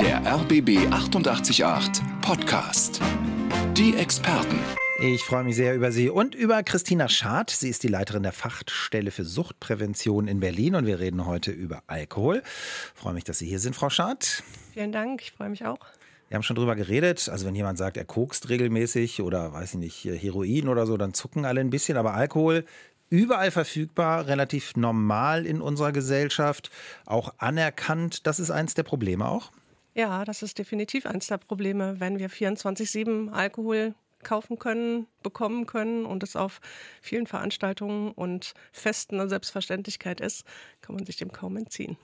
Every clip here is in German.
Der RBB 888 Podcast. Die Experten. Ich freue mich sehr über Sie und über Christina Schad. Sie ist die Leiterin der Fachstelle für Suchtprävention in Berlin und wir reden heute über Alkohol. Ich freue mich, dass Sie hier sind, Frau Schad. Vielen Dank, ich freue mich auch. Wir haben schon drüber geredet. Also wenn jemand sagt, er kokst regelmäßig oder weiß ich nicht, Heroin oder so, dann zucken alle ein bisschen. Aber Alkohol überall verfügbar, relativ normal in unserer Gesellschaft, auch anerkannt. Das ist eins der Probleme auch. Ja, das ist definitiv eins der Probleme, wenn wir 24-7 Alkohol kaufen können, bekommen können und es auf vielen Veranstaltungen und Festen eine Selbstverständlichkeit ist, kann man sich dem kaum entziehen.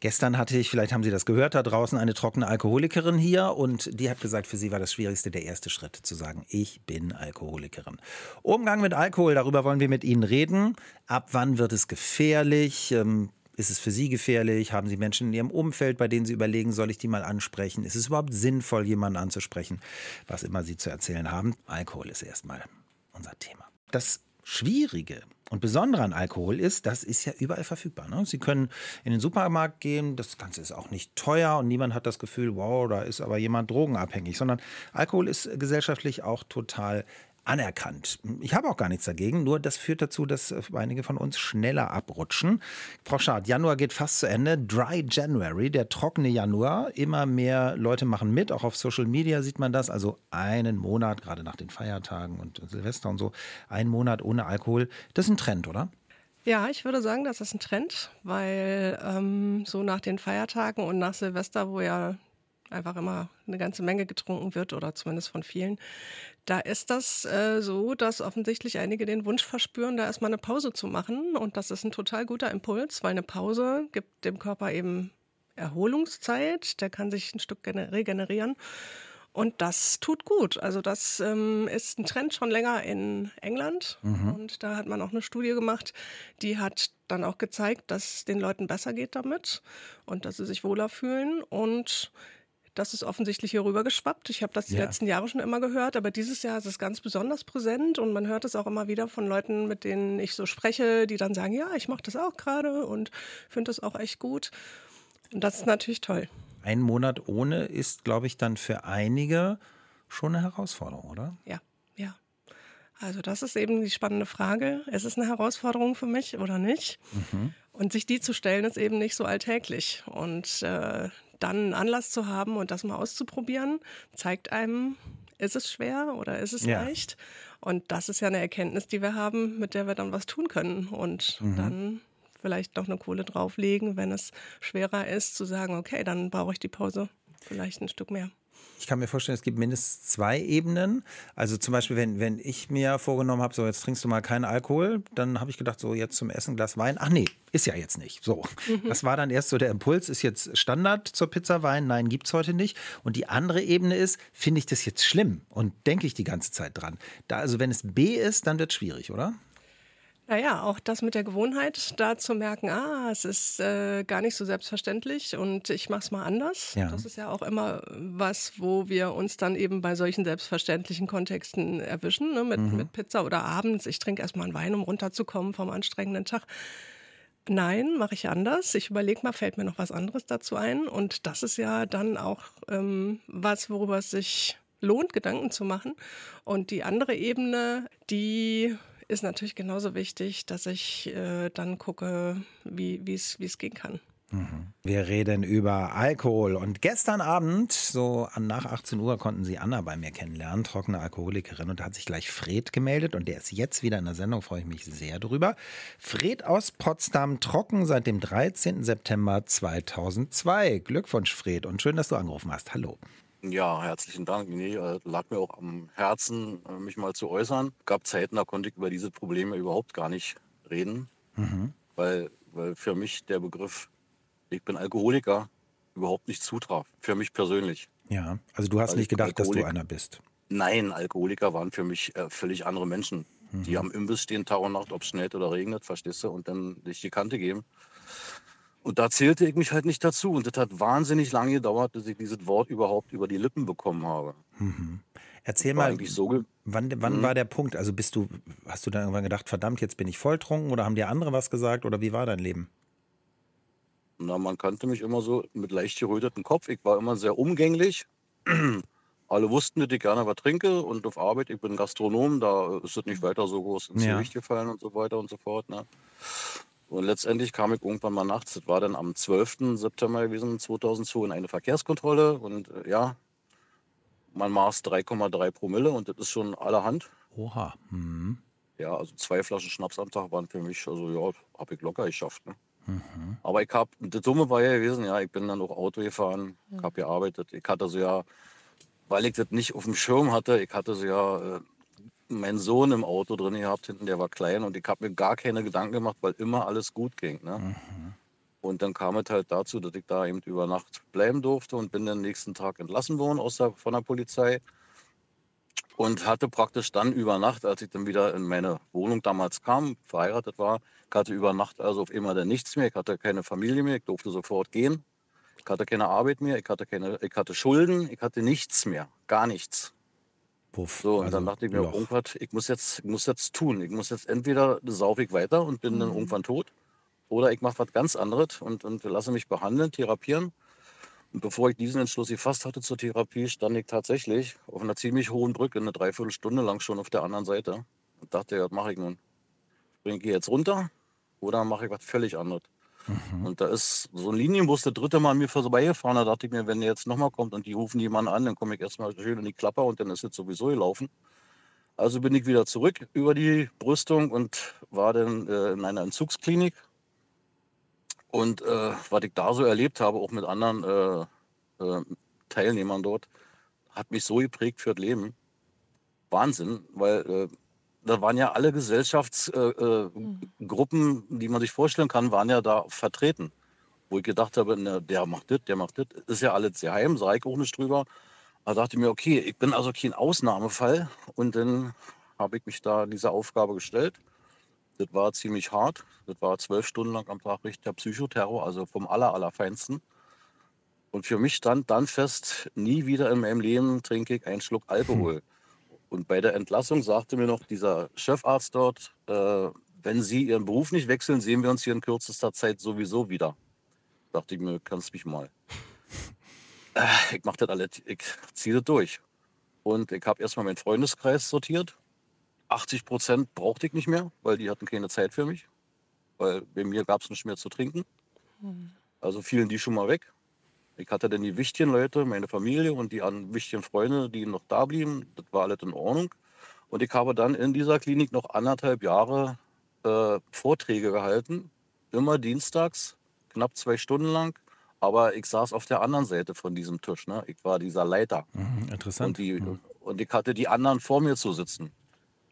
Gestern hatte ich, vielleicht haben Sie das gehört, da draußen eine trockene Alkoholikerin hier und die hat gesagt, für sie war das Schwierigste der erste Schritt, zu sagen, ich bin Alkoholikerin. Umgang mit Alkohol, darüber wollen wir mit Ihnen reden. Ab wann wird es gefährlich? Ähm, ist es für Sie gefährlich? Haben Sie Menschen in Ihrem Umfeld, bei denen Sie überlegen, soll ich die mal ansprechen? Ist es überhaupt sinnvoll, jemanden anzusprechen? Was immer Sie zu erzählen haben. Alkohol ist erstmal unser Thema. Das Schwierige und Besondere an Alkohol ist, das ist ja überall verfügbar. Ne? Sie können in den Supermarkt gehen, das Ganze ist auch nicht teuer und niemand hat das Gefühl, wow, da ist aber jemand drogenabhängig, sondern Alkohol ist gesellschaftlich auch total anerkannt. Ich habe auch gar nichts dagegen, nur das führt dazu, dass einige von uns schneller abrutschen. Frau Schad, Januar geht fast zu Ende. Dry January, der trockene Januar. Immer mehr Leute machen mit, auch auf Social Media sieht man das. Also einen Monat, gerade nach den Feiertagen und Silvester und so, einen Monat ohne Alkohol. Das ist ein Trend, oder? Ja, ich würde sagen, das ist ein Trend, weil ähm, so nach den Feiertagen und nach Silvester, wo ja einfach immer eine ganze Menge getrunken wird oder zumindest von vielen. Da ist das äh, so, dass offensichtlich einige den Wunsch verspüren, da erstmal eine Pause zu machen. Und das ist ein total guter Impuls, weil eine Pause gibt dem Körper eben Erholungszeit, der kann sich ein Stück regenerieren. Und das tut gut. Also das ähm, ist ein Trend schon länger in England. Mhm. Und da hat man auch eine Studie gemacht, die hat dann auch gezeigt, dass es den Leuten besser geht damit und dass sie sich wohler fühlen. Und das ist offensichtlich hier rüber geschwappt. Ich habe das die ja. letzten Jahre schon immer gehört, aber dieses Jahr ist es ganz besonders präsent und man hört es auch immer wieder von Leuten, mit denen ich so spreche, die dann sagen, ja, ich mache das auch gerade und finde das auch echt gut. Und das ist natürlich toll. Ein Monat ohne ist, glaube ich, dann für einige schon eine Herausforderung, oder? Ja, ja. Also das ist eben die spannende Frage. Ist es eine Herausforderung für mich oder nicht? Mhm. Und sich die zu stellen, ist eben nicht so alltäglich. Und äh, dann einen Anlass zu haben und das mal auszuprobieren, zeigt einem, ist es schwer oder ist es ja. leicht? Und das ist ja eine Erkenntnis, die wir haben, mit der wir dann was tun können und mhm. dann vielleicht noch eine Kohle drauflegen, wenn es schwerer ist, zu sagen, okay, dann brauche ich die Pause vielleicht ein Stück mehr. Ich kann mir vorstellen, es gibt mindestens zwei Ebenen. Also zum Beispiel, wenn, wenn ich mir vorgenommen habe, so jetzt trinkst du mal keinen Alkohol, dann habe ich gedacht, so jetzt zum Essen Glas Wein. Ach nee, ist ja jetzt nicht. So. Mhm. Das war dann erst so der Impuls, ist jetzt Standard zur Pizza Wein. Nein, gibt es heute nicht. Und die andere Ebene ist, finde ich das jetzt schlimm und denke ich die ganze Zeit dran. Da, also wenn es B ist, dann wird es schwierig, oder? Naja, auch das mit der Gewohnheit, da zu merken, ah, es ist äh, gar nicht so selbstverständlich und ich mache es mal anders. Ja. Das ist ja auch immer was, wo wir uns dann eben bei solchen selbstverständlichen Kontexten erwischen, ne? mit, mhm. mit Pizza oder abends. Ich trinke erstmal einen Wein, um runterzukommen vom anstrengenden Tag. Nein, mache ich anders. Ich überlege mal, fällt mir noch was anderes dazu ein? Und das ist ja dann auch ähm, was, worüber es sich lohnt, Gedanken zu machen. Und die andere Ebene, die ist natürlich genauso wichtig, dass ich äh, dann gucke, wie es gehen kann. Mhm. Wir reden über Alkohol. Und gestern Abend, so nach 18 Uhr, konnten Sie Anna bei mir kennenlernen, trockene Alkoholikerin. Und da hat sich gleich Fred gemeldet. Und der ist jetzt wieder in der Sendung, freue ich mich sehr drüber. Fred aus Potsdam, trocken seit dem 13. September 2002. Glückwunsch, Fred. Und schön, dass du angerufen hast. Hallo. Ja, herzlichen Dank. Nee, äh, lag mir auch am Herzen, äh, mich mal zu äußern. Gab Zeiten, da konnte ich über diese Probleme überhaupt gar nicht reden, mhm. weil, weil für mich der Begriff, ich bin Alkoholiker, überhaupt nicht zutraf. Für mich persönlich. Ja, also du hast weil nicht gedacht, dass du einer bist. Nein, Alkoholiker waren für mich äh, völlig andere Menschen, mhm. die am Imbiss stehen Tag und Nacht, ob es schneit oder regnet, verstehst du, und dann sich die Kante geben. Und da zählte ich mich halt nicht dazu. Und das hat wahnsinnig lange gedauert, bis ich dieses Wort überhaupt über die Lippen bekommen habe. Mhm. Erzähl mal, so wann, wann mhm. war der Punkt? Also bist du, hast du dann irgendwann gedacht, verdammt, jetzt bin ich volltrunken oder haben dir andere was gesagt oder wie war dein Leben? Na, man kannte mich immer so mit leicht gerötetem Kopf. Ich war immer sehr umgänglich. Alle wussten, dass ich gerne was trinke und auf Arbeit, ich bin Gastronom, da ist es nicht weiter so groß ins Ja. Gewicht gefallen und so weiter und so fort. Ne? Und letztendlich kam ich irgendwann mal nachts, das war dann am 12. September gewesen, 2002, in eine Verkehrskontrolle und äh, ja, man maß 3,3 Promille und das ist schon allerhand. Oha. Mhm. Ja, also zwei Flaschen Schnaps am Tag waren für mich, also ja, habe ich locker geschafft. Ne? Aber ich habe, das Dumme war ja gewesen, ja, ich bin dann auch Auto gefahren, ich habe gearbeitet. Ich hatte so ja, weil ich das nicht auf dem Schirm hatte, ich hatte so ja äh, meinen Sohn im Auto drin gehabt, hinten, der war klein und ich habe mir gar keine Gedanken gemacht, weil immer alles gut ging. Ne? Und dann kam es halt dazu, dass ich da eben über Nacht bleiben durfte und bin dann nächsten Tag entlassen worden aus der, von der Polizei und hatte praktisch dann über Nacht, als ich dann wieder in meine Wohnung damals kam, verheiratet war, ich hatte über Nacht also auf immer dann nichts mehr. Ich hatte keine Familie mehr, ich durfte sofort gehen. Ich hatte keine Arbeit mehr, ich hatte, keine, ich hatte Schulden, ich hatte nichts mehr, gar nichts. Puff. So, und Also dann dachte ich mir, Loch. irgendwas, ich muss jetzt, ich muss jetzt tun. Ich muss jetzt entweder saufe ich weiter und bin Mhm. dann irgendwann tot, oder ich mache was ganz anderes und, und lasse mich behandeln, therapieren. Und bevor ich diesen Entschluss gefasst hatte zur Therapie, stand ich tatsächlich auf einer ziemlich hohen Brücke, eine Dreiviertelstunde lang schon auf der anderen Seite. Und dachte, ja, was mache ich nun? Springe ich jetzt runter oder mache ich was völlig anderes? Mhm. Und da ist so ein Linienbus der dritte Mal an mir vorbeigefahren. Da dachte ich mir, wenn der jetzt nochmal kommt und die rufen jemanden an, dann komme ich erstmal schön in die Klapper und dann ist es sowieso gelaufen. Also bin ich wieder zurück über die Brüstung und war dann äh, in einer Entzugsklinik. Und äh, was ich da so erlebt habe, auch mit anderen äh, äh, Teilnehmern dort, hat mich so geprägt für das Leben. Wahnsinn, weil äh, da waren ja alle Gesellschaftsgruppen, äh, Gruppen, die man sich vorstellen kann, waren ja da vertreten. Wo ich gedacht habe, na, der macht das, der macht das, ist ja alles sehr heim, sage ich auch nicht drüber. Da dachte ich mir, okay, ich bin also kein Ausnahmefall. Und dann habe ich mich da dieser Aufgabe gestellt. Das war ziemlich hart. Das war zwölf Stunden lang am Tag richtiger Psychoterror, also vom aller, allerfeinsten. Und für mich stand dann fest, nie wieder in meinem Leben trinke ich einen Schluck Alkohol. Und bei der Entlassung sagte mir noch dieser Chefarzt dort, äh, wenn Sie Ihren Beruf nicht wechseln, sehen wir uns hier in kürzester Zeit sowieso wieder. Dachte ich mir, kannst mich mal. Äh, ich mache das alles, ich ziehe das durch. Und ich habe erstmal meinen Freundeskreis sortiert. 80 Prozent brauchte ich nicht mehr, weil die hatten keine Zeit für mich. Weil bei mir gab es nicht mehr zu trinken. Also fielen die schon mal weg. Ich hatte dann die wichtigen Leute, meine Familie und die an wichtigen Freunde, die noch da blieben. Das war alles in Ordnung. Und ich habe dann in dieser Klinik noch anderthalb Jahre äh, Vorträge gehalten. Immer dienstags, knapp zwei Stunden lang. Aber ich saß auf der anderen Seite von diesem Tisch. Ne? Ich war dieser Leiter. Mhm, Und, interessant. die, und ich hatte die anderen vor mir zu sitzen.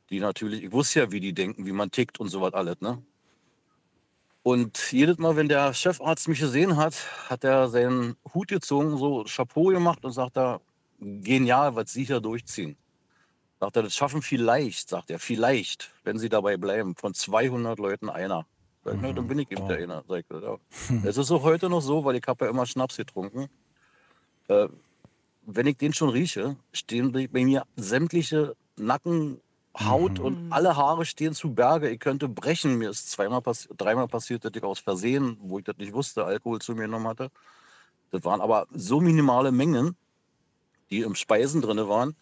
Die natürlich, ich wusste ja, wie die denken, wie man tickt und sowas alles. Ne? Und jedes Mal, wenn der Chefarzt mich gesehen hat, hat er seinen Hut gezogen, so Chapeau gemacht und sagt er, genial, was Sie hier durchziehen. Sagt er, das schaffen vielleicht, sagt er, vielleicht, wenn Sie dabei bleiben, von 200 Leuten einer. Sag ich, na, dann bin ich eben der einer. Sag ich, ja. Es ist auch heute noch so, weil ich habe ja immer Schnaps getrunken. Äh, wenn ich den schon rieche, stehen bei mir sämtliche Nacken, Haut Mhm. und alle Haare stehen zu Berge. Ich könnte brechen. Mir ist zweimal passi dreimal passiert, dass ich aus Versehen, wo ich das nicht wusste, Alkohol zu mir genommen hatte. Das waren aber so minimale Mengen, die im Speisen drin waren.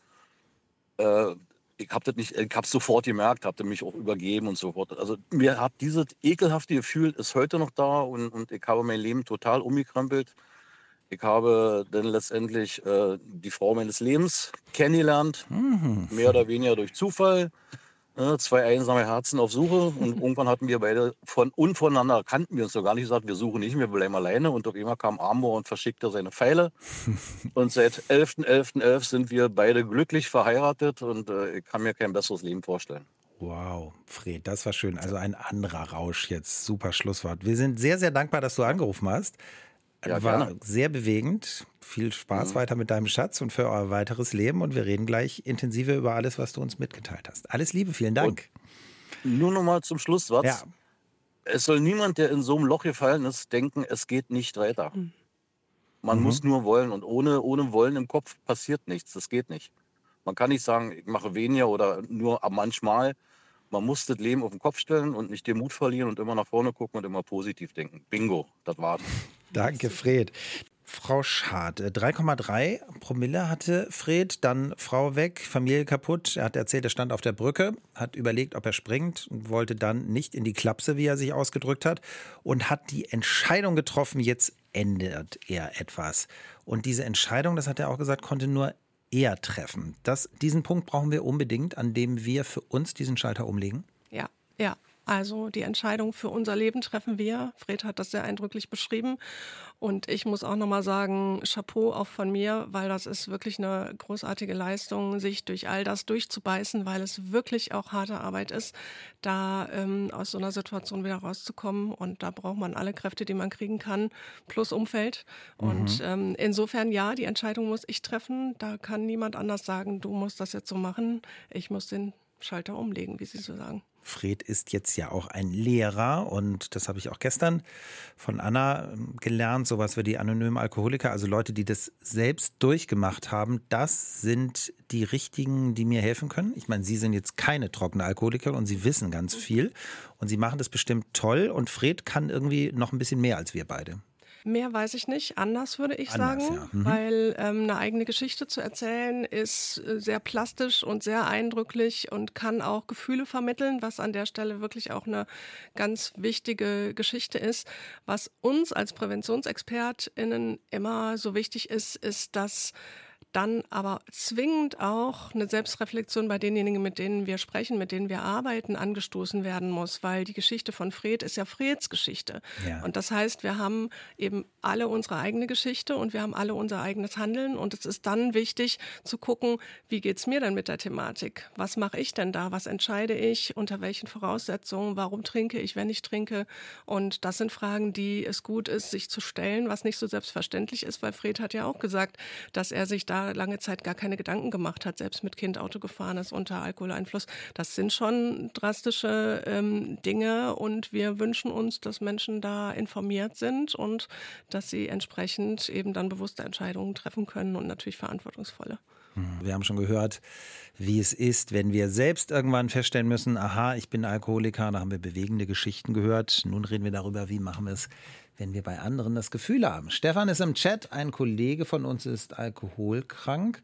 Äh, ich habe das nicht, ich habe sofort gemerkt, habe mich auch übergeben und so fort. Also mir hat dieses ekelhafte Gefühl ist heute noch da und, und ich habe mein Leben total umgekrempelt. Ich habe dann letztendlich äh, die Frau meines Lebens kennengelernt, Mhm. mehr oder weniger durch Zufall. Äh, zwei einsame Herzen auf Suche und irgendwann hatten wir beide von und voneinander kannten wir uns so gar nicht gesagt, wir suchen nicht mehr, wir bleiben alleine und auf einmal kam Amor und verschickte seine Pfeile und seit 11.11.11 sind wir beide glücklich verheiratet und äh, ich kann mir kein besseres Leben vorstellen. Wow, Fred, das war schön. Also ein anderer Rausch jetzt. Super Schlusswort. Wir sind sehr, sehr dankbar, dass du angerufen hast. Ja, War gerne. sehr bewegend. Viel Spaß Mhm. weiter mit deinem Schatz und für euer weiteres Leben. Und wir reden gleich intensiver über alles, was du uns mitgeteilt hast. Alles Liebe, vielen Dank. Nur noch mal zum Schluss was. ja, Es soll niemand, der in so einem Loch gefallen ist, denken, es geht nicht weiter. Man Mhm. muss nur wollen und ohne, ohne Wollen im Kopf passiert nichts. Das geht nicht. Man kann nicht sagen, ich mache weniger oder nur manchmal. Man muss das Leben auf den Kopf stellen und nicht den Mut verlieren und immer nach vorne gucken und immer positiv denken. Bingo, das war's. Danke, Fred. Frau Schad, 3,3 äh, Promille hatte Fred, dann Frau weg, Familie kaputt. Er hat erzählt, er stand auf der Brücke, hat überlegt, ob er springt und wollte dann nicht in die Klapse, wie er sich ausgedrückt hat, und hat die Entscheidung getroffen, jetzt ändert er etwas. Und diese Entscheidung, das hat er auch gesagt, konnte nur er treffen. Das, diesen Punkt brauchen wir unbedingt, an dem wir für uns diesen Schalter umlegen. Ja, ja. Also die Entscheidung für unser Leben treffen wir. Fred hat das sehr eindrücklich beschrieben. Und ich muss auch nochmal sagen, Chapeau auch von mir, weil das ist wirklich eine großartige Leistung, sich durch all das durchzubeißen, weil es wirklich auch harte Arbeit ist, da ähm, aus so einer Situation wieder rauszukommen. Und da braucht man alle Kräfte, die man kriegen kann, plus Umfeld. Mhm. Und ähm, insofern ja, die Entscheidung muss ich treffen. Da kann niemand anders sagen, du musst das jetzt so machen. Ich muss den Schalter umlegen, wie Sie so sagen. Fred ist jetzt ja auch ein Lehrer und das habe ich auch gestern von Anna ähm, gelernt, sowas wie die anonymen Alkoholiker, also Leute, die das selbst durchgemacht haben, das sind die richtigen, die mir helfen können. Ich meine, Sie sind jetzt keine trockene Alkoholiker und Sie wissen ganz viel und Sie machen das bestimmt toll und Fred kann irgendwie noch ein bisschen mehr als wir beide. Mehr weiß ich nicht. Anders würde ich Anders, sagen, ja. mhm. weil ähm, eine eigene Geschichte zu erzählen ist äh, sehr plastisch und sehr eindrücklich und kann auch Gefühle vermitteln, was an der Stelle wirklich auch eine ganz wichtige Geschichte ist. Was uns als PräventionsexpertInnen immer so wichtig ist, ist, dass dann aber zwingend auch eine Selbstreflexion bei denjenigen, mit denen wir sprechen, mit denen wir arbeiten, angestoßen werden muss, weil die Geschichte von Fred ist ja Freds Geschichte. Ja. Und das heißt, wir haben eben alle unsere eigene Geschichte und wir haben alle unser eigenes Handeln und es ist dann wichtig zu gucken, wie geht es mir denn mit der Thematik? Was mache ich denn da? Was entscheide ich? Unter welchen Voraussetzungen? Warum trinke ich, wenn ich trinke? Und das sind Fragen, die es gut ist, sich zu stellen, was nicht so selbstverständlich ist, weil Fred hat ja auch gesagt, dass er sich da lange Zeit gar keine Gedanken gemacht hat, selbst mit Kind Auto gefahren ist unter Alkoholeinfluss. Das sind schon drastische ähm, Dinge und wir wünschen uns, dass Menschen da informiert sind und dass sie entsprechend eben dann bewusste Entscheidungen treffen können und natürlich verantwortungsvolle. Hm, wir haben schon gehört, wie es ist, wenn wir selbst irgendwann feststellen müssen, aha, ich bin Alkoholiker, da haben wir bewegende Geschichten gehört. Nun reden wir darüber, wie machen wir es wenn wir bei anderen das Gefühl haben. Stefan ist im Chat, ein Kollege von uns ist alkoholkrank.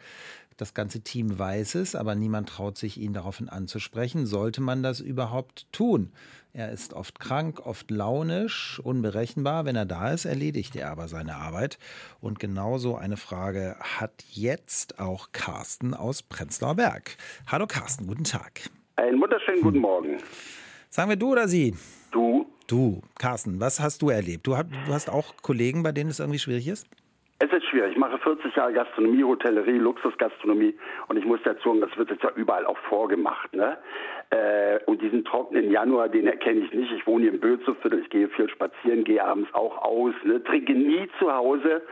Das ganze Team weiß es, aber niemand traut sich, ihn daraufhin anzusprechen. Sollte man das überhaupt tun? Er ist oft krank, oft launisch, unberechenbar. Wenn er da ist, erledigt er aber seine Arbeit. Und genauso eine Frage hat jetzt auch Carsten aus Prenzlauer Berg. Hallo Carsten, guten Tag. Einen wunderschönen guten Morgen. Sagen wir du oder sie? Du. Du, Carsten, was hast du erlebt? Du, du hast auch Kollegen, bei denen es irgendwie schwierig ist? Es ist schwierig. Ich mache 40 Jahre Gastronomie, Hotellerie, Luxusgastronomie und ich muss dazu sagen, das wird jetzt ja überall auch vorgemacht. Ne? Äh, und diesen trockenen Januar, den erkenne ich nicht. Ich wohne hier im Bözoviertel, ich gehe viel spazieren, gehe abends auch aus, ne? trinke nie zu Hause,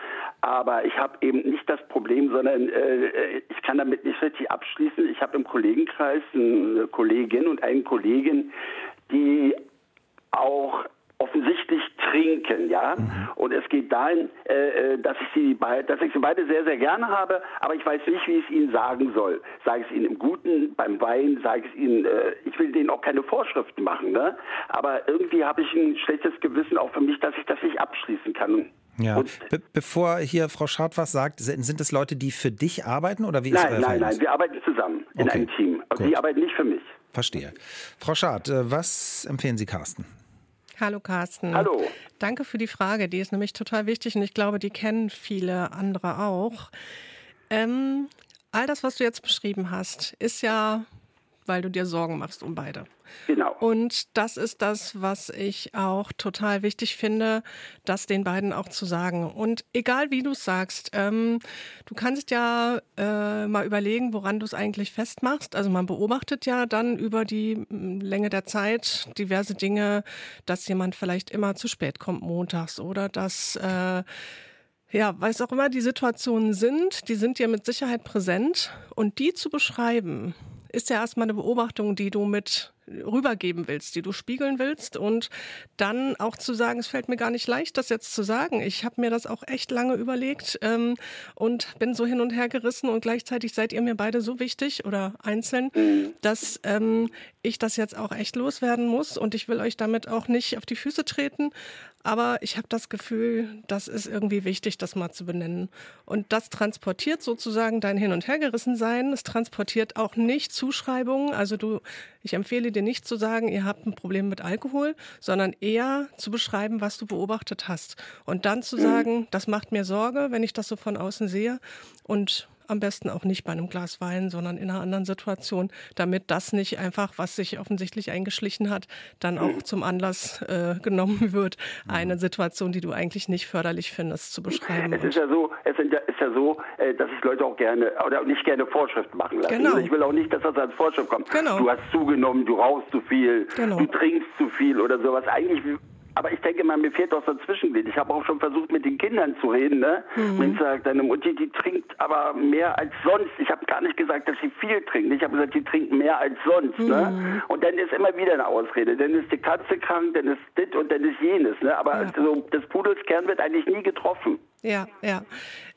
aber ich habe eben nicht das Problem, sondern äh, ich kann damit nicht richtig abschließen. Ich habe im Kollegenkreis eine Kollegin und einen Kollegen, die auch offensichtlich trinken, ja. Mhm. Und es geht dahin, äh, äh dass ich sie beide, dass ich sie beide sehr, sehr gerne habe, aber ich weiß nicht, wie ich es ihnen sagen soll. Sage ich es ihnen im Guten, beim Wein, sage ich es ihnen, äh, ich will denen auch keine Vorschriften machen, ne? Aber irgendwie habe ich ein schlechtes Gewissen auch für mich, dass ich das nicht abschließen kann. Ja. Be bevor hier Frau Schad was sagt, sind es Leute, die für dich arbeiten oder wie nein, ist euer Nein, nein, nein, wir arbeiten zusammen in okay. einem Team. Also sie arbeiten nicht für mich. Verstehe. Frau Schad, äh, was empfehlen Sie Carsten? Hallo Carsten. Hallo. Danke für die Frage, die ist nämlich total wichtig und ich glaube, die kennen viele andere auch. Ähm, all das, was du jetzt beschrieben hast, ist ja, weil du dir Sorgen machst um beide. Genau. Und das ist das, was ich auch total wichtig finde, das den beiden auch zu sagen. Und egal wie du es sagst, ähm, du kannst ja äh, mal überlegen, woran du es eigentlich festmachst. Also man beobachtet ja dann über die mm, Länge der Zeit diverse Dinge, dass jemand vielleicht immer zu spät kommt montags oder dass äh, ja, was auch immer die Situationen sind, die sind dir mit Sicherheit präsent. Und die zu beschreiben, ist ja erstmal eine Beobachtung, die du mit rübergeben willst, die du spiegeln willst. Und dann auch zu sagen, es fällt mir gar nicht leicht, das jetzt zu sagen. Ich habe mir das auch echt lange überlegt ähm, und bin so hin und her gerissen. Und gleichzeitig seid ihr mir beide so wichtig oder einzeln, dass ähm, ich das jetzt auch echt loswerden muss. Und ich will euch damit auch nicht auf die Füße treten, aber ich habe das Gefühl, das ist irgendwie wichtig, das mal zu benennen. Und das transportiert sozusagen dein Hin- und Hergerissensein. Es transportiert auch nicht Zuschreibungen. Also du, ich empfehle dir nicht zu sagen, ihr habt ein Problem mit Alkohol, sondern eher zu beschreiben, was du beobachtet hast. Und dann zu sagen, das macht mir Sorge, wenn ich das so von außen sehe. Und am besten auch nicht bei einem Glas Wein, sondern in einer anderen Situation, damit das nicht einfach, was sich offensichtlich eingeschlichen hat, dann auch mhm. zum Anlass äh, genommen wird, mhm. eine Situation, die du eigentlich nicht förderlich findest, zu beschreiben. Es ist ja so, es ist ja so, äh, dass ich Leute auch gerne oder nicht gerne Vorschriften machen lasse. Genau. Ich will auch nicht, dass das als Vorschrift kommt. Genau. Du hast zugenommen, du rauchst zu viel, genau. du trinkst zu viel oder sowas. Eigentlich aber ich denke mal, mir fehlt auch so ein Zwischenglied. Ich habe auch schon versucht, mit den Kindern zu reden. Ne? Mhm. Und ich sage, deine Mutti, die trinkt aber mehr als sonst. Ich habe gar nicht gesagt, dass sie viel trinkt. Ich habe gesagt, die trinkt mehr als sonst. Ne? Mhm. Ne? Und dann ist immer wieder eine Ausrede. Dann ist die Katze krank, dann ist dit und dann ist jenes. Ne? Aber ja. so, des Pudels Kern wird eigentlich nie getroffen. Ja, ja.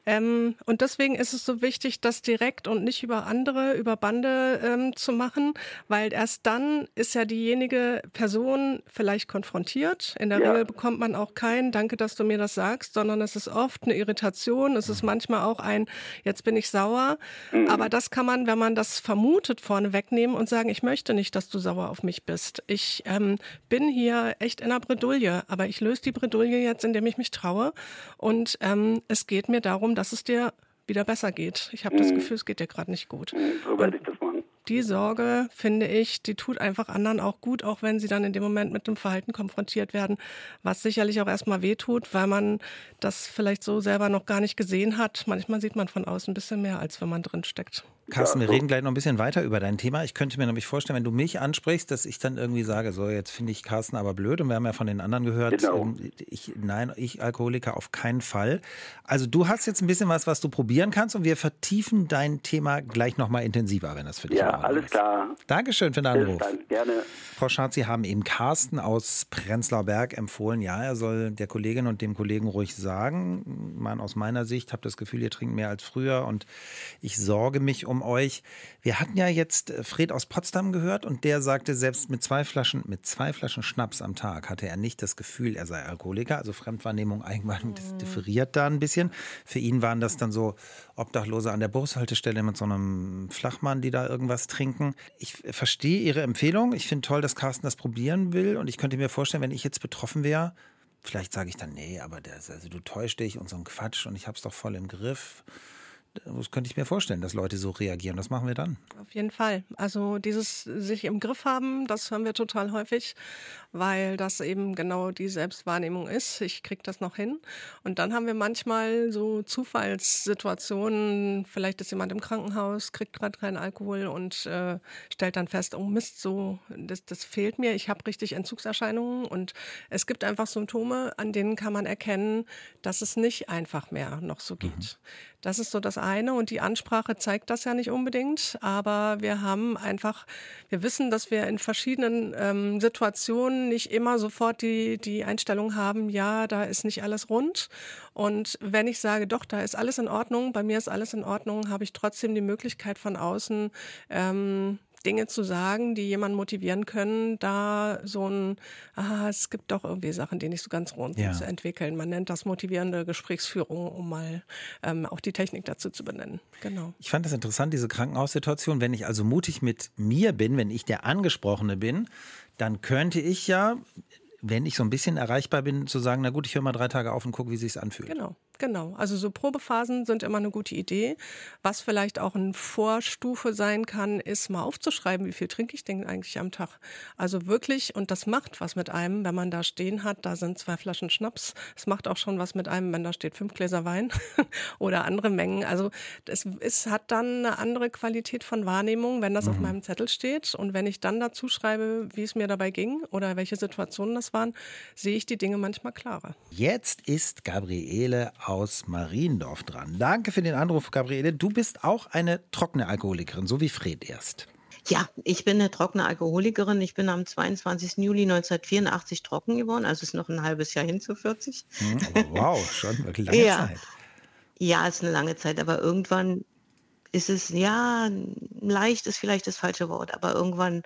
Ähm, und deswegen ist es so wichtig, das direkt und nicht über andere, über Bande ähm, zu machen, weil erst dann ist ja diejenige Person vielleicht konfrontiert. In der ja. Regel bekommt man auch kein Danke, dass du mir das sagst, sondern es ist oft eine Irritation, es ist manchmal auch ein Jetzt bin ich sauer. Mhm. Aber das kann man, wenn man das vermutet, vorne wegnehmen und sagen, ich möchte nicht, dass du sauer auf mich bist. Ich ähm, bin hier echt in einer Bredouille, aber ich löse die Bredouille jetzt, indem ich mich traue. Und ähm, es geht mir darum, dass es dir wieder besser geht. Ich habe mhm. das Gefühl, es geht dir gerade nicht gut. Mhm, so werde ich das machen. Die Sorge, finde ich, die tut einfach anderen auch gut, auch wenn sie dann in dem Moment mit dem Verhalten konfrontiert werden, was sicherlich auch erstmal wehtut, weil man das vielleicht so selber noch gar nicht gesehen hat. Manchmal sieht man von außen ein bisschen mehr, als wenn man drin steckt. Carsten, wir reden gleich noch ein bisschen weiter über dein Thema. Ich könnte mir nämlich vorstellen, wenn du mich ansprichst, dass ich dann irgendwie sage, so jetzt finde ich Carsten aber blöd und wir haben ja von den anderen gehört, genau. Ähm, ich, nein, ich Alkoholiker auf keinen Fall. Also du hast jetzt ein bisschen was, was du probieren kannst und wir vertiefen dein Thema gleich nochmal intensiver, wenn das für dich Ja, alles ist. klar. Dankeschön für den Anruf. Gerne. Frau Schatz, Sie haben eben Carsten aus Prenzlauer Berg empfohlen. Ja, er soll der Kollegin und dem Kollegen ruhig sagen, man aus meiner Sicht habe das Gefühl, ihr trinkt mehr als früher und ich sorge mich um um euch. Wir hatten ja jetzt äh, Fred aus Potsdam gehört und der sagte, selbst mit zwei Flaschen, mit zwei Flaschen Schnaps am Tag hatte er nicht das Gefühl, er sei Alkoholiker. Also Fremdwahrnehmung, Eigenwahrnehmung, das differiert da ein bisschen. Für ihn waren das dann so Obdachlose an der Bushaltestelle mit so einem Flachmann, die da irgendwas trinken. Ich verstehe Ihre Empfehlung. Ich finde toll, dass Carsten das probieren will und ich könnte mir vorstellen, wenn ich jetzt betroffen wäre, Vielleicht sage ich dann, nee, aber das, also du täuschst dich und so ein Quatsch und ich hab's doch voll im Griff. Das könnte ich mir vorstellen, dass Leute so reagieren. Was machen wir dann? Auf jeden Fall. Also dieses sich im Griff haben, das hören wir total häufig, weil das eben genau die Selbstwahrnehmung ist. Ich kriege das noch hin. Und dann haben wir manchmal so Zufallssituationen. Vielleicht ist jemand im Krankenhaus, kriegt gerade keinen Alkohol und äh, stellt dann fest, oh Mist, so das, das fehlt mir. Ich habe richtig Entzugserscheinungen und es gibt einfach Symptome, an denen kann man erkennen, dass es nicht einfach mehr noch so geht. Mhm. Das ist so das eine und die Ansprache zeigt das ja nicht unbedingt, aber wir haben einfach, wir wissen, dass wir in verschiedenen ähm, Situationen nicht immer sofort die, die Einstellung haben, ja, da ist nicht alles rund. Und wenn ich sage, doch, da ist alles in Ordnung, bei mir ist alles in Ordnung, habe ich trotzdem die Möglichkeit von außen, ähm, Dinge zu sagen, die jemanden motivieren können, da so ein, ah, es gibt doch irgendwie Sachen, die nicht so ganz rund sind, ja. zu entwickeln. Man nennt das motivierende Gesprächsführung, um mal ähm, auch die Technik dazu zu benennen. Genau. Ich fand das interessant, diese Krankenhaussituation. Wenn ich also mutig mit mir bin, wenn ich der Angesprochene bin, dann könnte ich ja wenn ich so ein bisschen erreichbar bin, zu sagen, na gut, ich höre mal drei Tage auf und gucke, wie sich anfühlt. Genau. Genau, also so Probephasen sind immer eine gute Idee. Was vielleicht auch eine Vorstufe sein kann, ist mal aufzuschreiben, wie viel trinke ich denn eigentlich am Tag. Also wirklich, und das macht was mit einem, wenn man da stehen hat, da sind zwei Flaschen Schnaps. Es macht auch schon was mit einem, wenn da steht fünf Gläser Wein oder andere Mengen. Also es, es hat dann eine andere Qualität von Wahrnehmung, wenn das mhm. auf meinem Zettel steht. Und wenn ich dann dazu schreibe, wie es mir dabei ging oder welche Situationen das waren, sehe ich die Dinge manchmal klarer. Jetzt ist Gabriele aus Mariendorf dran. Danke für den Anruf, Gabriele. Du bist auch eine trockene Alkoholikerin, so wie Fred erst. Ja, ich bin eine trockene Alkoholikerin. Ich bin am 22. Juli 1984 trocken geworden, also ist noch ein halbes Jahr hin zu 40. Hm, wow, schon wirklich lange ja. Zeit. Ja, ist eine lange Zeit, aber irgendwann ist es, ja, leicht ist vielleicht das falsche Wort, aber irgendwann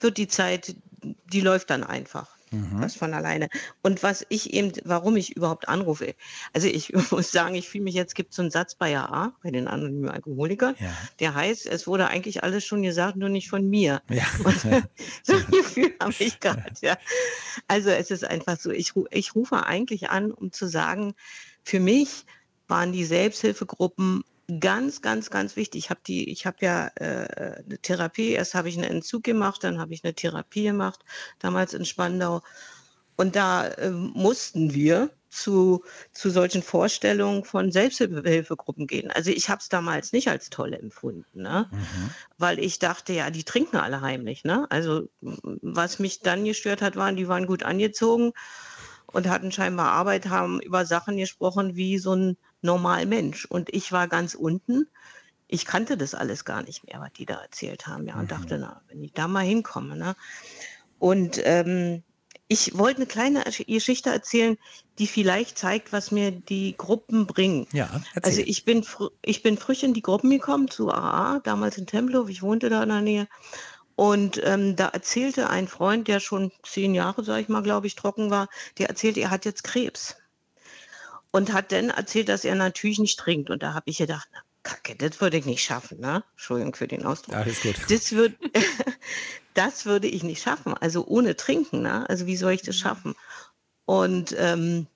wird die Zeit, die läuft dann einfach. Mhm. Das von alleine. Und was ich eben, warum ich überhaupt anrufe, also ich muss sagen, ich fühle mich jetzt, gibt so einen Satz bei AA, bei den anonymen Alkoholikern, ja. der heißt, es wurde eigentlich alles schon gesagt, nur nicht von mir. Ja. so ein Gefühl habe ich gerade, ja. Also es ist einfach so, ich, ich rufe eigentlich an, um zu sagen, für mich waren die Selbsthilfegruppen ganz, ganz, ganz wichtig. Ich habe die, ich habe ja äh, eine Therapie. Erst habe ich einen Entzug gemacht, dann habe ich eine Therapie gemacht, damals in Spandau. Und da äh, mussten wir zu, zu solchen Vorstellungen von Selbsthilfegruppen gehen. Also ich habe es damals nicht als toll empfunden, ne? Mhm. weil ich dachte, ja, die trinken alle heimlich. Ne? Also was mich dann gestört hat, waren, die waren gut angezogen und hatten scheinbar Arbeit, haben über Sachen gesprochen wie so ein normal Mensch. Und ich war ganz unten. Ich kannte das alles gar nicht mehr, was die da erzählt haben. Ja, und mhm. dachte, na, wenn ich da mal hinkomme. Ne? Und ähm, ich wollte eine kleine Geschichte erzählen, die vielleicht zeigt, was mir die Gruppen bringen. Ja, erzähl. also ich bin, ich bin frisch in die Gruppen gekommen, zu AA, damals in Tempelhof, ich wohnte da in der Nähe. Und ähm, da erzählte ein Freund, der schon zehn Jahre, sag ich mal, glaube ich, trocken war, der erzählte, er hat jetzt Krebs und hat dann erzählt, dass er natürlich nicht trinkt. Und da habe ich gedacht, na, Kacke, das würde ich nicht schaffen, ne? Entschuldigung für den Ausdruck. Alles gut. Das, würd, das würde ich nicht schaffen, also ohne Trinken, ne? Also wie soll ich das mhm. schaffen? Und, ähm,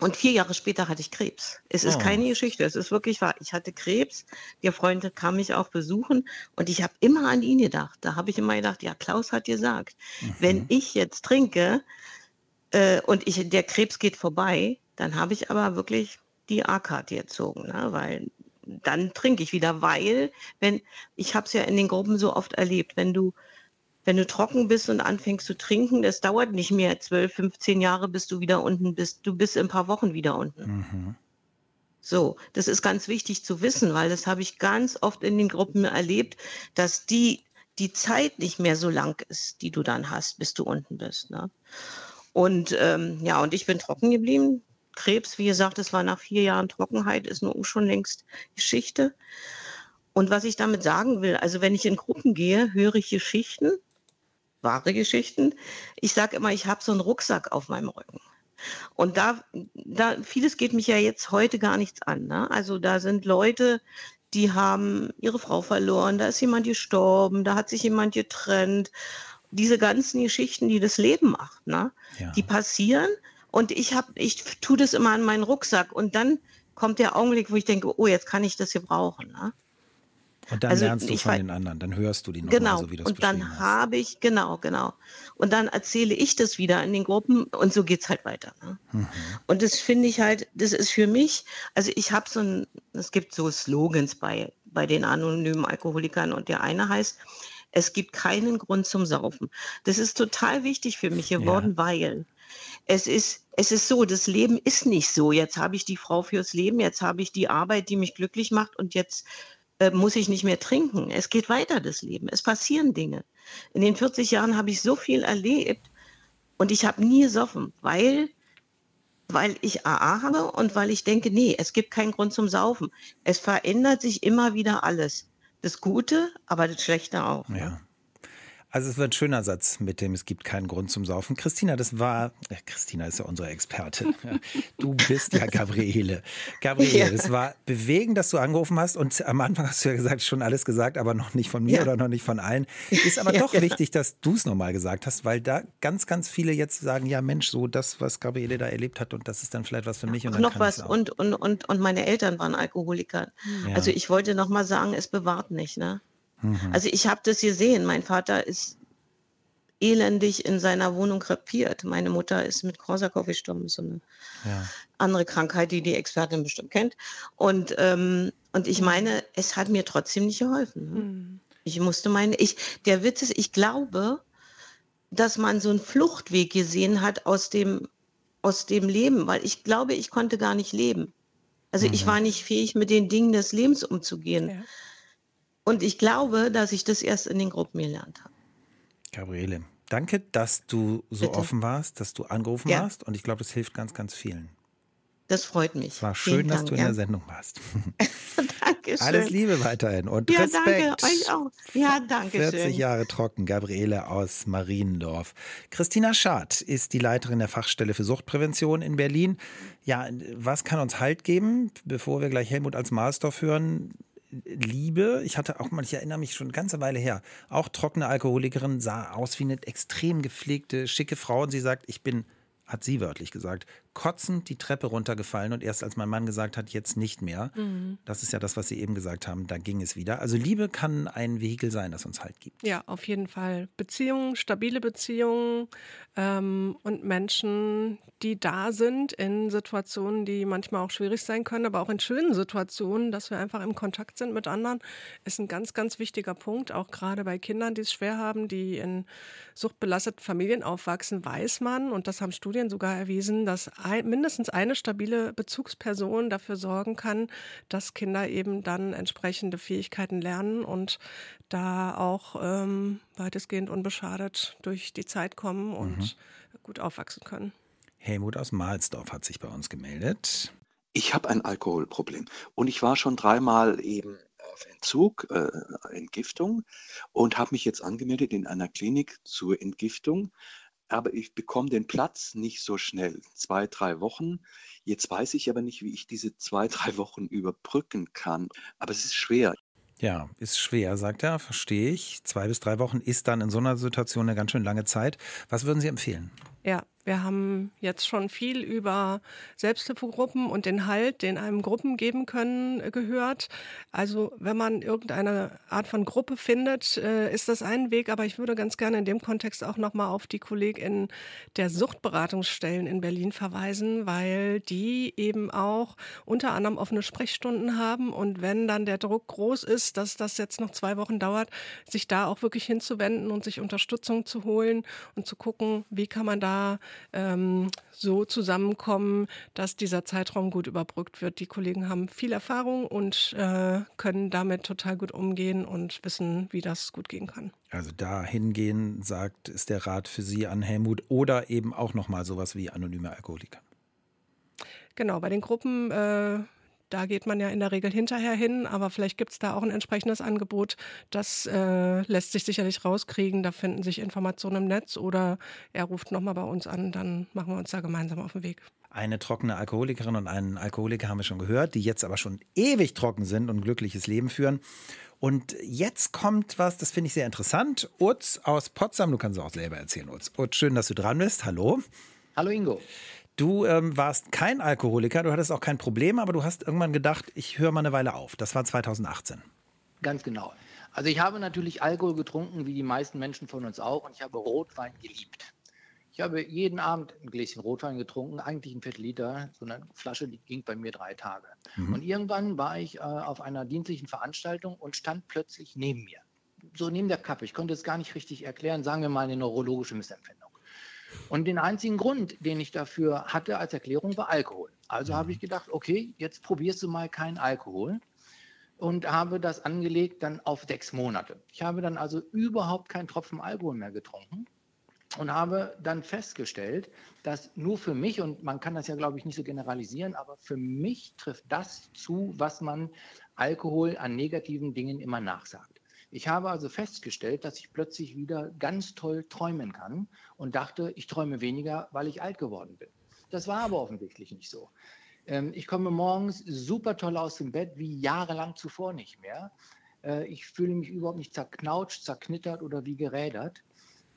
und vier Jahre später hatte ich Krebs. Es ist oh. keine Geschichte, es ist wirklich wahr. Ich hatte Krebs, der Freund kam mich auch besuchen und ich habe immer an ihn gedacht. Da habe ich immer gedacht, ja, Klaus hat gesagt, mhm. wenn ich jetzt trinke äh, und ich, der Krebs geht vorbei, dann habe ich aber wirklich die A-Karte gezogen, ne? weil dann trinke ich wieder, weil, wenn, ich habe es ja in den Gruppen so oft erlebt, wenn du, wenn du trocken bist und anfängst zu trinken, das dauert nicht mehr 12, 15 Jahre, bis du wieder unten bist. Du bist in ein paar Wochen wieder unten. Mhm. So, das ist ganz wichtig zu wissen, weil das habe ich ganz oft in den Gruppen erlebt, dass die, die Zeit nicht mehr so lang ist, die du dann hast, bis du unten bist. Ne? Und ähm, ja, und ich bin trocken geblieben. Krebs, wie gesagt, es war nach vier Jahren Trockenheit, ist nun schon längst Geschichte. Und was ich damit sagen will, also wenn ich in Gruppen gehe, höre ich Geschichten, wahre Geschichten. Ich sage immer, ich habe so einen Rucksack auf meinem Rücken. Und da, da, vieles geht mich ja jetzt heute gar nichts an. Ne? Also da sind Leute, die haben ihre Frau verloren, da ist jemand gestorben, da hat sich jemand getrennt. Diese ganzen Geschichten, die das Leben macht, ne? Ja. die passieren und ich habe, ich tue das immer an meinen Rucksack und dann kommt der Augenblick, wo ich denke, oh, jetzt kann ich das hier brauchen. Ne? Und dann also, lernst du von den anderen, dann hörst du die noch genau. Mal, so wie das Und dann habe ich, genau, genau. Und dann erzähle ich das wieder in den Gruppen und so geht es halt weiter. Ne? Mhm. Und das finde ich halt, das ist für mich, also ich habe so ein, es gibt so Slogans bei, bei den anonymen Alkoholikern und der eine heißt, es gibt keinen Grund zum Saufen. Das ist total wichtig für mich geworden, ja. weil es ist, es ist so, das Leben ist nicht so. Jetzt habe ich die Frau fürs Leben, jetzt habe ich die Arbeit, die mich glücklich macht und jetzt äh, muss ich nicht mehr trinken. Es geht weiter, das Leben. Es passieren Dinge. In den 40 Jahren habe ich so viel erlebt und ich habe nie gesoffen, weil, weil ich AA habe und weil ich denke, nee, es gibt keinen Grund zum Saufen. Es verändert sich immer wieder alles. Das Gute, aber das Schlechte auch. Ne? Also es wird ein schöner Satz mit dem, es gibt keinen Grund zum Saufen. Christina, das war, äh, Christina ist ja unsere Expertin. Du bist ja Gabriele. Gabriele, ja. es war bewegend, dass du angerufen hast und am Anfang hast du ja gesagt, schon alles gesagt, aber noch nicht von mir ja. oder noch nicht von allen. Ist aber ja, doch genau. wichtig, dass du es nochmal gesagt hast, weil da ganz, ganz viele jetzt sagen, ja Mensch, so das, was Gabriele da erlebt hat und das ist dann vielleicht was für mich. Und noch was und, und, und, und meine Eltern waren Alkoholiker. Also ich wollte nochmal sagen, es bewahrt nicht, ne? Mhm. Also ich habe das gesehen. Mein Vater ist elendig in seiner Wohnung krepiert. Meine Mutter ist mit Korsakow gestorben, so eine ja. andere Krankheit, die die Expertin bestimmt kennt. Und, ähm, und ich meine, es hat mir trotzdem nicht geholfen. Ne? Mhm. Ich musste meine, ich, der Witz ist, ich glaube, dass man so einen Fluchtweg gesehen hat aus dem, aus dem Leben, weil ich glaube, ich konnte gar nicht leben. Also mhm. ich war nicht fähig, mit den Dingen des Lebens umzugehen. Ja. Und ich glaube, dass ich das erst in den Gruppen gelernt habe. Gabriele, danke, dass du so Bitte. offen warst, dass du angerufen ja. hast. Und ich glaube, das hilft ganz, ganz vielen. Das freut mich. Es war schön, dass Dank, du in ja. der Sendung warst. Dankeschön. Alles Liebe weiterhin und ja, Respekt. Danke, euch auch. Ja, danke 40 schön. Jahre trocken, Gabriele aus Mariendorf. Christina Schad ist die Leiterin der Fachstelle für Suchtprävention in Berlin. Ja, was kann uns Halt geben, bevor wir gleich Helmut als Marsdorf hören? Liebe, ich hatte auch mal, ich erinnere mich schon eine ganze Weile her, auch trockene Alkoholikerin, sah aus wie eine extrem gepflegte, schicke Frau und sie sagt, ich bin hat sie wörtlich gesagt, kotzend die Treppe runtergefallen und erst als mein Mann gesagt hat, jetzt nicht mehr. Mhm. Das ist ja das, was Sie eben gesagt haben, da ging es wieder. Also Liebe kann ein Vehikel sein, das uns halt gibt. Ja, auf jeden Fall. Beziehungen, stabile Beziehungen ähm, und Menschen, die da sind in Situationen, die manchmal auch schwierig sein können, aber auch in schönen Situationen, dass wir einfach im Kontakt sind mit anderen, ist ein ganz, ganz wichtiger Punkt. Auch gerade bei Kindern, die es schwer haben, die in suchtbelasteten Familien aufwachsen, weiß man, und das haben Studien sogar erwiesen, dass ein, mindestens eine stabile Bezugsperson dafür sorgen kann, dass Kinder eben dann entsprechende Fähigkeiten lernen und da auch ähm, weitestgehend unbeschadet durch die Zeit kommen und mhm. gut aufwachsen können. Helmut aus Mahlsdorf hat sich bei uns gemeldet. Ich habe ein Alkoholproblem und ich war schon dreimal eben auf Entzug, äh, Entgiftung und habe mich jetzt angemeldet in einer Klinik zur Entgiftung aber ich bekomme den Platz nicht so schnell. Zwei, drei Wochen. Jetzt weiß ich aber nicht, wie ich diese zwei, drei Wochen überbrücken kann. Aber es ist schwer. Ja, ist schwer, sagt er, verstehe ich. Zwei bis drei Wochen ist dann in so einer Situation eine ganz schön lange Zeit. Was würden Sie empfehlen? Ja, wir haben jetzt schon viel über Selbsthilfegruppen und den Halt, den einem Gruppen geben können, äh, gehört. Also wenn man irgendeine Art von Gruppe findet, äh, ist das ein Weg. Aber ich würde ganz gerne in dem Kontext auch nochmal auf die KollegInnen der Suchtberatungsstellen in Berlin verweisen, weil die eben auch unter anderem offene Sprechstunden haben. Und wenn dann der Druck groß ist, dass das jetzt noch zwei Wochen dauert, sich da auch wirklich hinzuwenden und sich Unterstützung zu holen und zu gucken, wie kann man da ähm, so zusammenkommen, dass dieser Zeitraum gut überbrückt wird. Die Kollegen haben viel Erfahrung und äh, können damit total gut umgehen und wissen, wie das gut gehen kann. Also da hingehen, sagt, ist der Rat für Sie an Helmut oder eben auch nochmal sowas wie anonyme Alkoholiker. Genau, bei den Gruppen äh, da geht man ja in der Regel hinterher hin, aber vielleicht gibt es da auch ein entsprechendes Angebot. Das äh, lässt sich sicherlich rauskriegen. Da finden sich Informationen im Netz oder er ruft nochmal bei uns an, dann machen wir uns da gemeinsam auf den Weg. Eine trockene Alkoholikerin und einen Alkoholiker haben wir schon gehört, die jetzt aber schon ewig trocken sind und ein glückliches Leben führen. Und jetzt kommt was, das finde ich sehr interessant. Utz aus Potsdam, du kannst es auch selber erzählen, Utz. Utz, schön, dass du dran bist. Hallo. Hallo Ingo. Du ähm, warst kein Alkoholiker, du hattest auch kein Problem, aber du hast irgendwann gedacht, ich höre mal eine Weile auf. Das war 2018. Ganz genau. Also ich habe natürlich Alkohol getrunken, wie die meisten Menschen von uns auch, und ich habe Rotwein geliebt. Ich habe jeden Abend ein Gläschen Rotwein getrunken, eigentlich ein Viertel Liter. So eine Flasche, die ging bei mir drei Tage. Mhm. Und irgendwann war ich äh, auf einer dienstlichen Veranstaltung und stand plötzlich neben mir. So neben der Kappe. Ich konnte es gar nicht richtig erklären, sagen wir mal eine neurologische Missempfindung. Und den einzigen Grund, den ich dafür hatte als Erklärung, war Alkohol. Also habe ich mhm. gedacht, okay, jetzt probierst du mal keinen Alkohol und habe das angelegt dann auf sechs Monate. Ich habe dann also überhaupt keinen Tropfen Alkohol mehr getrunken und habe dann festgestellt, dass nur für mich, und man kann das ja, glaube ich, nicht so generalisieren, aber für mich trifft das zu, was man Alkohol an negativen Dingen immer nachsagt. Ich habe also festgestellt, dass ich plötzlich wieder ganz toll träumen kann und dachte, ich träume weniger, weil ich alt geworden bin. Das war aber offensichtlich nicht so. Ähm, ich komme morgens super toll aus dem Bett, wie jahrelang zuvor nicht mehr. Äh, ich fühle mich überhaupt nicht zerknautscht, zerknittert oder wie gerädert.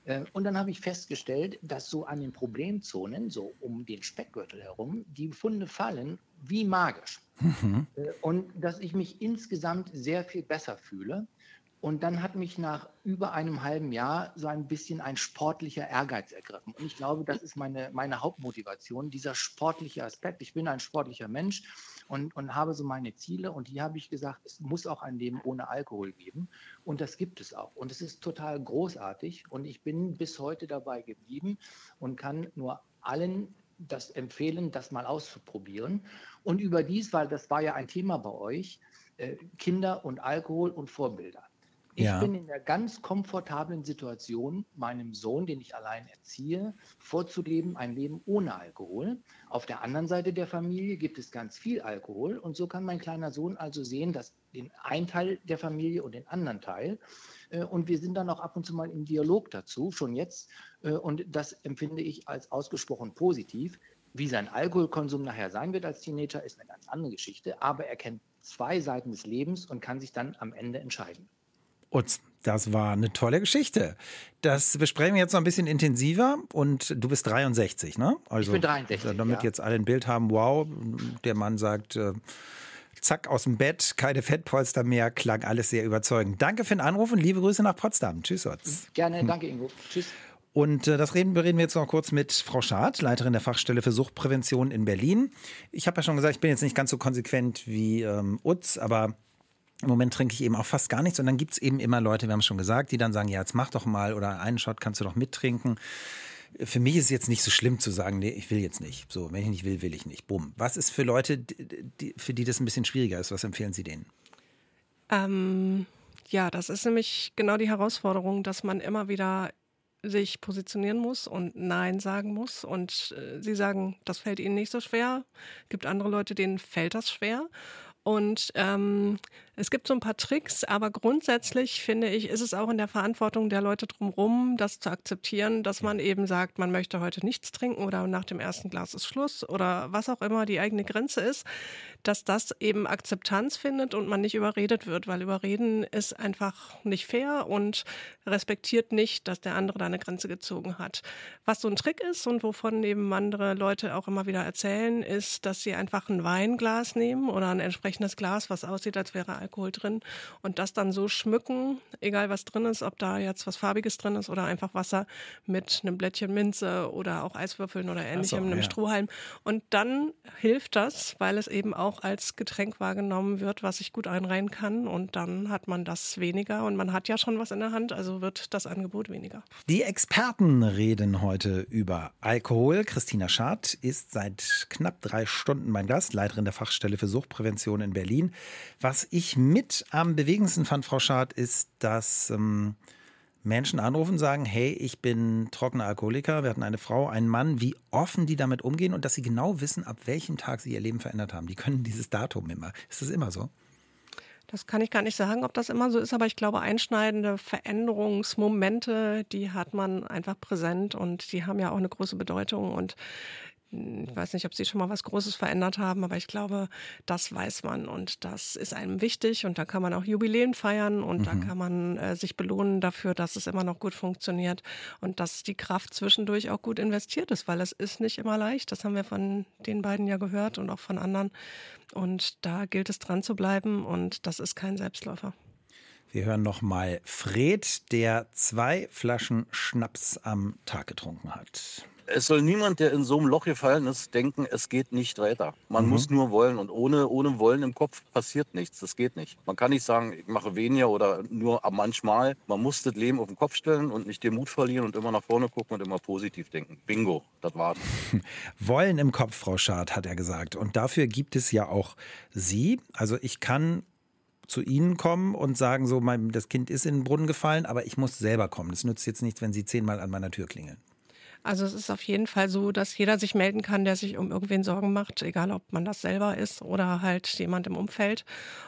Äh, und dann habe ich festgestellt, dass so an den Problemzonen, so um den Speckgürtel herum, die Funde fallen wie magisch. Mhm. Äh, und dass ich mich insgesamt sehr viel besser fühle. Und dann hat mich nach über einem halben Jahr so ein bisschen ein sportlicher Ehrgeiz ergriffen. Und ich glaube, das ist meine, meine Hauptmotivation, dieser sportliche Aspekt. Ich bin ein sportlicher Mensch und, und habe so meine Ziele. Und hier habe ich gesagt, es muss auch ein Leben ohne Alkohol geben. Und das gibt es auch. Und es ist total großartig. Und ich bin bis heute dabei geblieben und kann nur allen das empfehlen, das mal auszuprobieren. Und überdies, weil das war ja ein Thema bei euch, äh, Kinder und Alkohol und Vorbilder. Ich ja. bin in der ganz komfortablen Situation, meinem Sohn, den ich allein erziehe, vorzuleben, ein Leben ohne Alkohol. Auf der anderen Seite der Familie gibt es ganz viel Alkohol und so kann mein kleiner Sohn also sehen, dass den einen Teil der Familie und den anderen Teil. Äh, und wir sind dann auch ab und zu mal im Dialog dazu, schon jetzt. Äh, und das empfinde ich als ausgesprochen positiv. Wie sein Alkoholkonsum nachher sein wird als Teenager, ist eine ganz andere Geschichte. Aber er kennt zwei Seiten des Lebens und kann sich dann am Ende entscheiden. Und das war eine tolle Geschichte. Das besprechen wir jetzt noch ein bisschen intensiver. Und du bist 63, ne? Also, ich bin 63. Damit ja. jetzt alle ein Bild haben, wow, der Mann sagt, äh, zack, aus dem Bett, keine Fettpolster mehr, klang alles sehr überzeugend. Danke für den Anruf und liebe Grüße nach Potsdam. Tschüss, Otz. Gerne, danke, Ingo. Tschüss. Und äh, das reden, reden wir jetzt noch kurz mit Frau Schad, Leiterin der Fachstelle für Suchtprävention in Berlin. Ich habe ja schon gesagt, ich bin jetzt nicht ganz so konsequent wie ähm, Utz, aber im Moment trinke ich eben auch fast gar nichts. Und dann gibt es eben immer Leute, wir haben es schon gesagt, die dann sagen, ja, jetzt mach doch mal oder einen Shot kannst du doch mittrinken. Für mich ist es jetzt nicht so schlimm zu sagen, nee, ich will jetzt nicht. So, wenn ich nicht will, will ich nicht. Bumm. Was ist für Leute, die, für die das ein bisschen schwieriger ist? Was empfehlen Sie denen? Ähm, ja, das ist nämlich genau die Herausforderung, dass man immer wieder sich positionieren muss und Nein sagen muss. Und äh, sie sagen, das fällt ihnen nicht so schwer. Es gibt andere Leute, denen fällt das schwer. Und ähm, es gibt so ein paar Tricks, aber grundsätzlich finde ich, ist es auch in der Verantwortung der Leute drumherum, das zu akzeptieren, dass man eben sagt, man möchte heute nichts trinken oder nach dem ersten Glas ist Schluss oder was auch immer die eigene Grenze ist, dass das eben Akzeptanz findet und man nicht überredet wird, weil überreden ist einfach nicht fair und respektiert nicht, dass der andere da eine Grenze gezogen hat. Was so ein Trick ist und wovon eben andere Leute auch immer wieder erzählen, ist, dass sie einfach ein Weinglas nehmen oder ein entsprechendes Glas, was aussieht, als wäre Alkohol drin und das dann so schmücken, egal was drin ist, ob da jetzt was Farbiges drin ist oder einfach Wasser mit einem Blättchen Minze oder auch Eiswürfeln oder ähnlichem, so, einem ja. Strohhalm. Und dann hilft das, weil es eben auch als Getränk wahrgenommen wird, was sich gut einreihen kann und dann hat man das weniger und man hat ja schon was in der Hand, also wird das Angebot weniger. Die Experten reden heute über Alkohol. Christina Schad ist seit knapp drei Stunden mein Gast, Leiterin der Fachstelle für Suchtprävention in Berlin. Was ich mit am bewegendsten fand, Frau Schad, ist, dass ähm, Menschen anrufen und sagen, hey, ich bin trockener Alkoholiker, wir hatten eine Frau, einen Mann, wie offen die damit umgehen und dass sie genau wissen, ab welchem Tag sie ihr Leben verändert haben. Die können dieses Datum immer. Ist das immer so? Das kann ich gar nicht sagen, ob das immer so ist, aber ich glaube, einschneidende Veränderungsmomente, die hat man einfach präsent und die haben ja auch eine große Bedeutung. Und ich weiß nicht, ob Sie schon mal was Großes verändert haben, aber ich glaube, das weiß man und das ist einem wichtig und da kann man auch Jubiläen feiern und mhm. da kann man äh, sich belohnen dafür, dass es immer noch gut funktioniert und dass die Kraft zwischendurch auch gut investiert ist, weil es ist nicht immer leicht. Das haben wir von den beiden ja gehört und auch von anderen und da gilt es dran zu bleiben und das ist kein Selbstläufer. Wir hören noch mal Fred, der zwei Flaschen Schnaps am Tag getrunken hat es soll niemand, der in so einem Loch gefallen ist, denken, es geht nicht weiter. Man mhm. muss nur wollen und ohne, ohne Wollen im Kopf passiert nichts. Das geht nicht. Man kann nicht sagen, ich mache weniger oder nur manchmal. Man muss das Leben auf den Kopf stellen und nicht den Mut verlieren und immer nach vorne gucken und immer positiv denken. Bingo, das war's. Wollen im Kopf, Frau Schad, hat er gesagt. Und dafür gibt es ja auch Sie. Also ich kann zu Ihnen kommen und sagen, so, mein, das Kind ist in den Brunnen gefallen, aber ich muss selber kommen. Das nützt jetzt nichts, wenn Sie zehnmal an meiner Tür klingeln. Also es ist auf jeden Fall so, dass jeder sich melden kann, der sich um irgendwen Sorgen macht, egal ob man das selber ist oder halt jemand im Umfeld.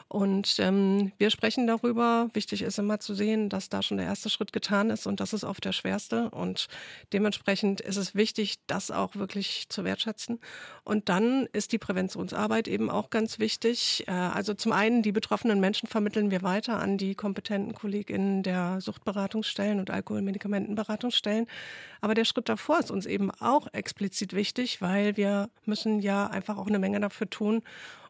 Und ähm, wir sprechen darüber. Wichtig ist immer zu sehen, dass da schon der erste Schritt getan ist und das ist oft der schwerste. Und dementsprechend ist es wichtig, das auch wirklich zu wertschätzen. Und dann ist die Präventionsarbeit eben auch ganz wichtig. Äh, also zum einen, die betroffenen Menschen vermitteln wir weiter an die kompetenten KollegInnen der Suchtberatungsstellen und Alkoholmedikamentenberatungsstellen. Aber der Schritt davor davor ist uns eben auch explizit wichtig, weil wir müssen ja einfach auch eine Menge dafür tun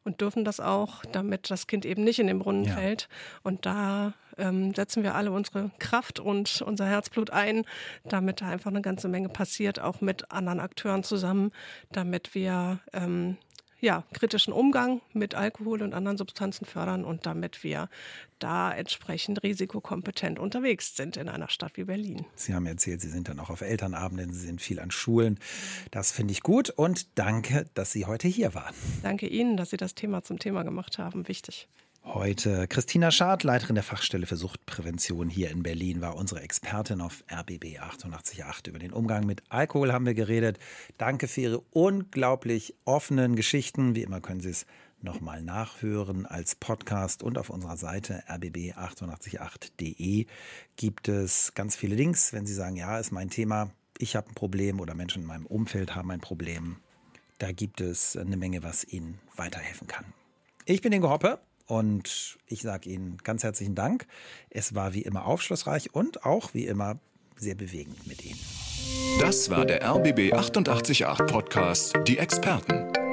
und dürfen das auch, damit das Kind eben nicht in den Brunnen ja. fällt. Und da ähm, setzen wir alle unsere Kraft und unser Herzblut ein, damit da einfach eine ganze Menge passiert, auch mit anderen Akteuren zusammen, damit wir ähm, ja, kritischen Umgang mit Alkohol und anderen Substanzen fördern und damit wir da entsprechend risikokompetent unterwegs sind in einer Stadt wie Berlin. Sie haben erzählt, Sie sind dann auch auf Elternabenden, Sie sind viel an Schulen. Das finde ich gut und danke, dass Sie heute hier waren. Danke Ihnen, dass Sie das Thema zum Thema gemacht haben. Wichtig. Heute Christina Schad, Leiterin der Fachstelle für Suchtprävention hier in Berlin, war unsere Expertin auf RBB 888. Über den Umgang mit Alkohol haben wir geredet. Danke für Ihre unglaublich offenen Geschichten. Wie immer können Sie es nochmal nachhören als Podcast und auf unserer Seite rbb888.de gibt es ganz viele Links. Wenn Sie sagen, ja, ist mein Thema, ich habe ein Problem oder Menschen in meinem Umfeld haben ein Problem, da gibt es eine Menge, was Ihnen weiterhelfen kann. Ich bin Ingo Hoppe. Und ich sage Ihnen ganz herzlichen Dank. Es war wie immer aufschlussreich und auch wie immer sehr bewegend mit Ihnen. Das war der RBB 888 Podcast, die Experten.